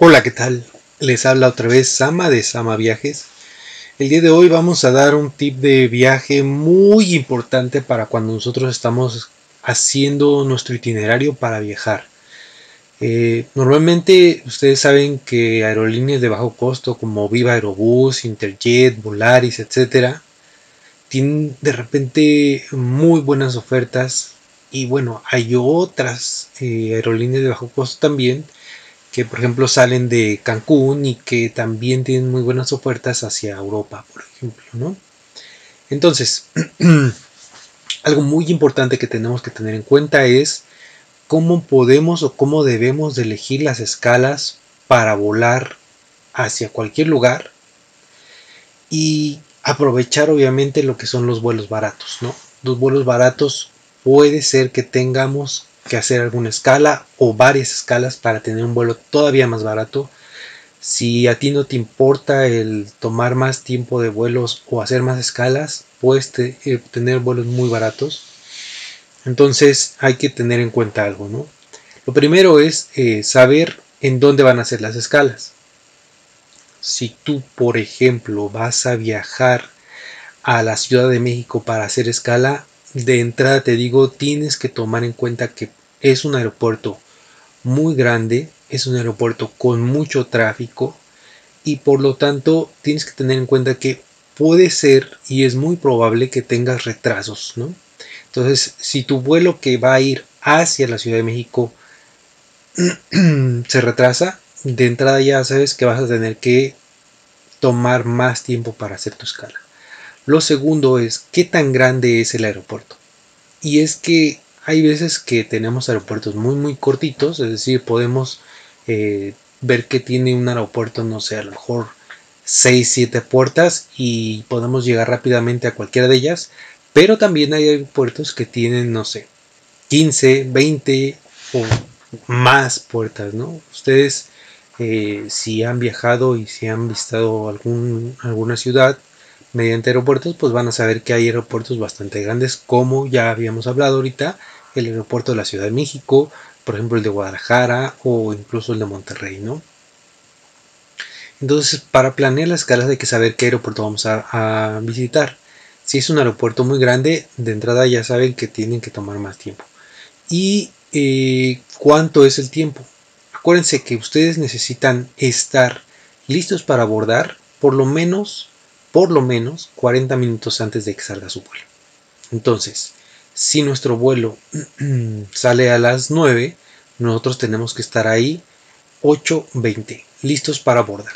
Hola, ¿qué tal? Les habla otra vez Sama de Sama Viajes. El día de hoy vamos a dar un tip de viaje muy importante para cuando nosotros estamos haciendo nuestro itinerario para viajar. Eh, normalmente ustedes saben que aerolíneas de bajo costo como Viva Aerobús, Interjet, Volaris, etcétera, tienen de repente muy buenas ofertas y bueno, hay otras eh, aerolíneas de bajo costo también que por ejemplo salen de Cancún y que también tienen muy buenas ofertas hacia Europa, por ejemplo, ¿no? Entonces, algo muy importante que tenemos que tener en cuenta es cómo podemos o cómo debemos de elegir las escalas para volar hacia cualquier lugar y aprovechar obviamente lo que son los vuelos baratos, ¿no? Los vuelos baratos puede ser que tengamos que hacer alguna escala o varias escalas para tener un vuelo todavía más barato. Si a ti no te importa el tomar más tiempo de vuelos o hacer más escalas, puedes eh, tener vuelos muy baratos. Entonces hay que tener en cuenta algo, ¿no? Lo primero es eh, saber en dónde van a ser las escalas. Si tú, por ejemplo, vas a viajar a la Ciudad de México para hacer escala, de entrada te digo, tienes que tomar en cuenta que es un aeropuerto muy grande, es un aeropuerto con mucho tráfico y por lo tanto tienes que tener en cuenta que puede ser y es muy probable que tengas retrasos, ¿no? Entonces, si tu vuelo que va a ir hacia la Ciudad de México se retrasa, de entrada ya sabes que vas a tener que tomar más tiempo para hacer tu escala. Lo segundo es qué tan grande es el aeropuerto. Y es que hay veces que tenemos aeropuertos muy muy cortitos, es decir, podemos eh, ver que tiene un aeropuerto, no sé, a lo mejor 6, 7 puertas y podemos llegar rápidamente a cualquiera de ellas, pero también hay aeropuertos que tienen, no sé, 15, 20 o más puertas, ¿no? Ustedes, eh, si han viajado y si han visitado algún, alguna ciudad mediante aeropuertos, pues van a saber que hay aeropuertos bastante grandes, como ya habíamos hablado ahorita, el aeropuerto de la Ciudad de México, por ejemplo el de Guadalajara o incluso el de Monterrey, ¿no? Entonces, para planear las escalas hay que saber qué aeropuerto vamos a, visitar. Si es un aeropuerto muy grande, de entrada ya saben que tienen que tomar más tiempo. ¿Y eh, cuánto es el tiempo? Acuérdense que ustedes necesitan estar listos para abordar por lo menos, por lo menos 40 minutos antes de que salga su vuelo. Entonces, si nuestro vuelo sale a las 9, nosotros tenemos que estar ahí 8.20, listos para abordar.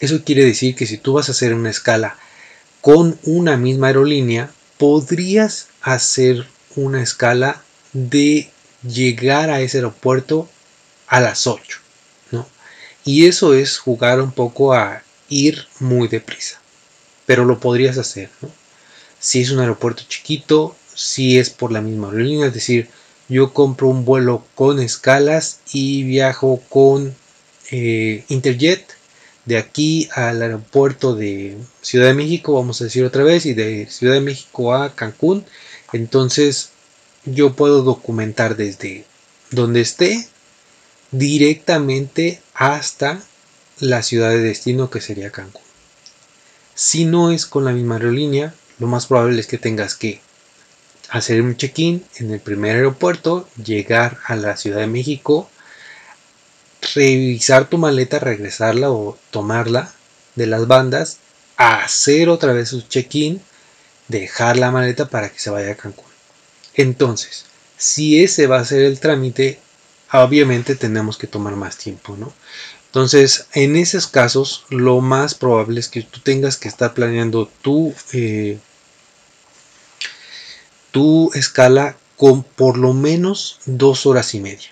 Eso quiere decir que si tú vas a hacer una escala con una misma aerolínea, podrías hacer una escala de llegar a ese aeropuerto a las 8, ¿no? Y eso es jugar un poco a ir muy deprisa, pero lo podrías hacer, ¿no? Si es un aeropuerto chiquito, si es por la misma aerolínea, es decir, yo compro un vuelo con escalas y viajo con eh, Interjet de aquí al aeropuerto de Ciudad de México, vamos a decir otra vez, y de Ciudad de México a Cancún. Entonces yo puedo documentar desde donde esté directamente hasta la ciudad de destino que sería Cancún. Si no es con la misma aerolínea, lo más probable es que tengas que hacer un check-in en el primer aeropuerto, llegar a la Ciudad de México, revisar tu maleta, regresarla o tomarla de las bandas, hacer otra vez su check-in, dejar la maleta para que se vaya a Cancún. Entonces, si ese va a ser el trámite, obviamente tenemos que tomar más tiempo, ¿no? Entonces, en esos casos, lo más probable es que tú tengas que estar planeando tu eh, tu escala con por lo menos dos horas y media.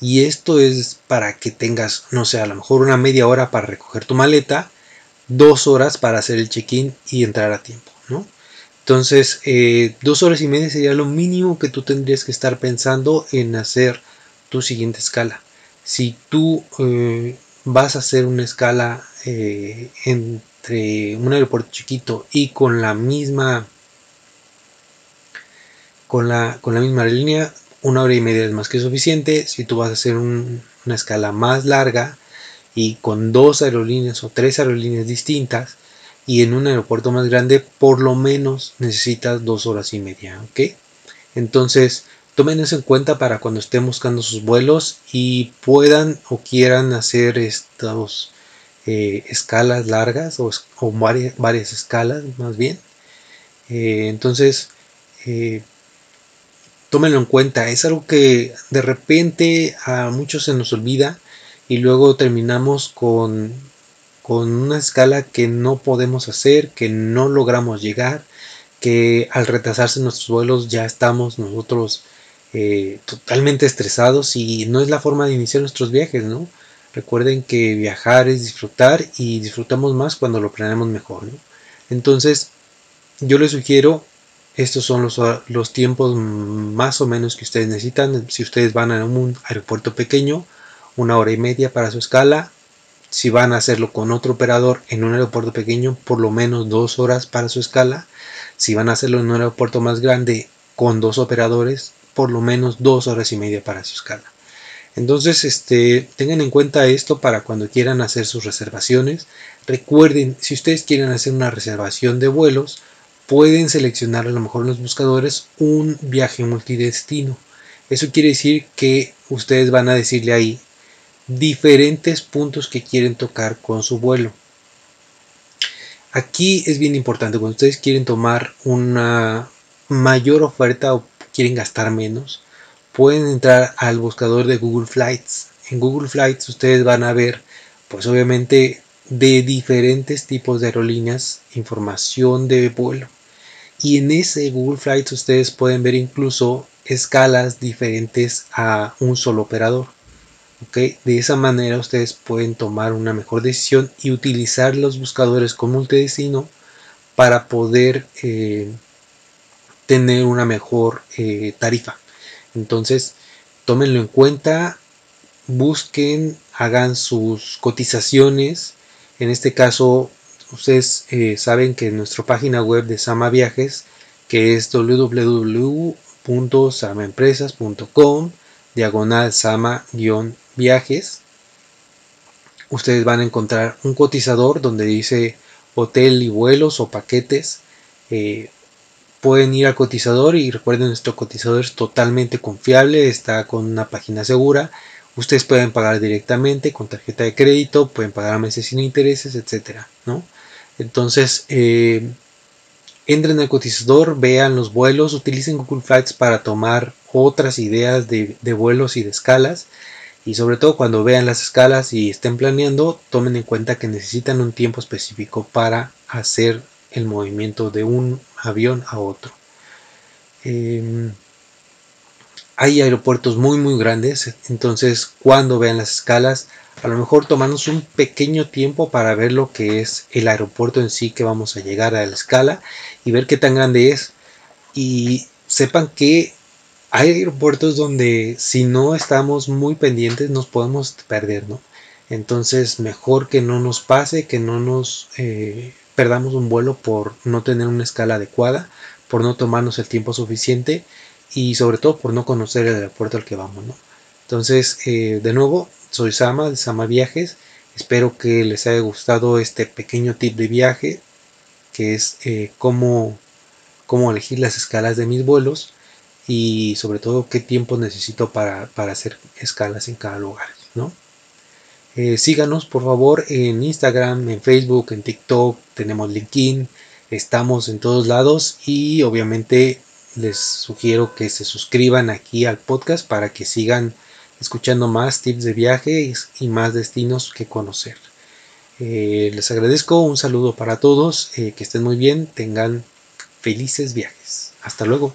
Y esto es para que tengas, no sé, a lo mejor una media hora para recoger tu maleta, dos horas para hacer el check-in y entrar a tiempo, ¿no? Entonces, eh, dos horas y media sería lo mínimo que tú tendrías que estar pensando en hacer tu siguiente escala. Si tú eh, vas a hacer una escala eh, entre un aeropuerto chiquito y con la misma con la, con la misma línea, una hora y media es más que suficiente. Si tú vas a hacer una escala más larga y con dos aerolíneas o tres aerolíneas distintas y en un aeropuerto más grande, por lo menos necesitas dos horas y media. Entonces, tomen eso en cuenta para cuando estén buscando sus vuelos y puedan o quieran hacer estos eh, escalas largas o, varias, escalas más bien. Eh, entonces, eh, tómenlo en cuenta. Es algo que de repente a muchos se nos olvida y luego terminamos con, con una escala que no podemos hacer, que no logramos llegar, que al retrasarse nuestros vuelos ya estamos nosotros totalmente estresados y no es la forma de iniciar nuestros viajes, ¿no? Recuerden que viajar es disfrutar y disfrutamos más cuando lo planeamos mejor. Entonces, yo les sugiero, estos son los, los, tiempos más o menos que ustedes necesitan. Si ustedes van a un aeropuerto pequeño, una hora y media para su escala. Si van a hacerlo con otro operador en un aeropuerto pequeño, por lo menos dos horas para su escala. Si van a hacerlo en un aeropuerto más grande con dos operadores, por lo menos dos horas y media para su escala. Entonces, este, tengan en cuenta esto para cuando quieran hacer sus reservaciones. Recuerden, si ustedes quieren hacer una reservación de vuelos, pueden seleccionar a lo mejor en los buscadores un viaje multidestino. Eso quiere decir que ustedes van a decirle ahí diferentes puntos que quieren tocar con su vuelo. Aquí es bien importante, cuando ustedes quieren tomar una mayor oferta o quieren gastar menos, pueden entrar al buscador de Google Flights. En Google Flights ustedes van a ver, pues obviamente, de diferentes tipos de aerolíneas, información de vuelo. Y en ese Google Flights ustedes pueden ver incluso escalas diferentes a un solo operador. ¿okay? De esa manera ustedes pueden tomar una mejor decisión y utilizar los buscadores con multidestino para poder eh, tener una mejor eh, tarifa. Entonces, tómenlo en cuenta, busquen, hagan sus cotizaciones. En este caso, ustedes eh, saben que en nuestra página web de Sama Viajes, que es www.samaempresas.com, diagonal Sama-viajes, ustedes van a encontrar un cotizador donde dice hotel y vuelos o paquetes. Eh, pueden ir al cotizador y recuerden nuestro cotizador es totalmente confiable, está con una página segura. Ustedes pueden pagar directamente con tarjeta de crédito, pueden pagar meses sin intereses, etcétera, ¿no? Entonces, eh, entren al cotizador, vean los vuelos, utilicen Google Flights para tomar otras ideas de, de vuelos y de escalas. Y sobre todo cuando vean las escalas y estén planeando, tomen en cuenta que necesitan un tiempo específico para hacer el movimiento de un avión a otro. Em, hay aeropuertos muy muy grandes, entonces cuando vean las escalas, a lo mejor tomarnos un pequeño tiempo para ver lo que es el aeropuerto en sí que vamos a llegar a la escala y ver qué tan grande es. Y sepan que hay aeropuertos donde si no estamos muy pendientes nos podemos perder, ¿no? Entonces mejor que no nos pase, que no nos eh, perdamos un vuelo por no tener una escala adecuada, por no tomarnos el tiempo suficiente y sobre todo por no conocer el aeropuerto al que vamos. ¿no? Entonces, eh, de nuevo, soy Sama de Sama Viajes. Espero que les haya gustado este pequeño tip de viaje, que es eh, cómo, cómo elegir las escalas de mis vuelos y sobre todo qué tiempo necesito para, para hacer escalas en cada lugar. ¿no? Eh, síganos por favor en Instagram, en Facebook, en TikTok, tenemos LinkedIn, estamos en todos lados y obviamente les sugiero que se suscriban aquí al podcast para que sigan escuchando más tips de viaje y más destinos que conocer. Eh, les agradezco, un saludo para todos, eh, que estén muy bien, tengan felices viajes. Hasta luego.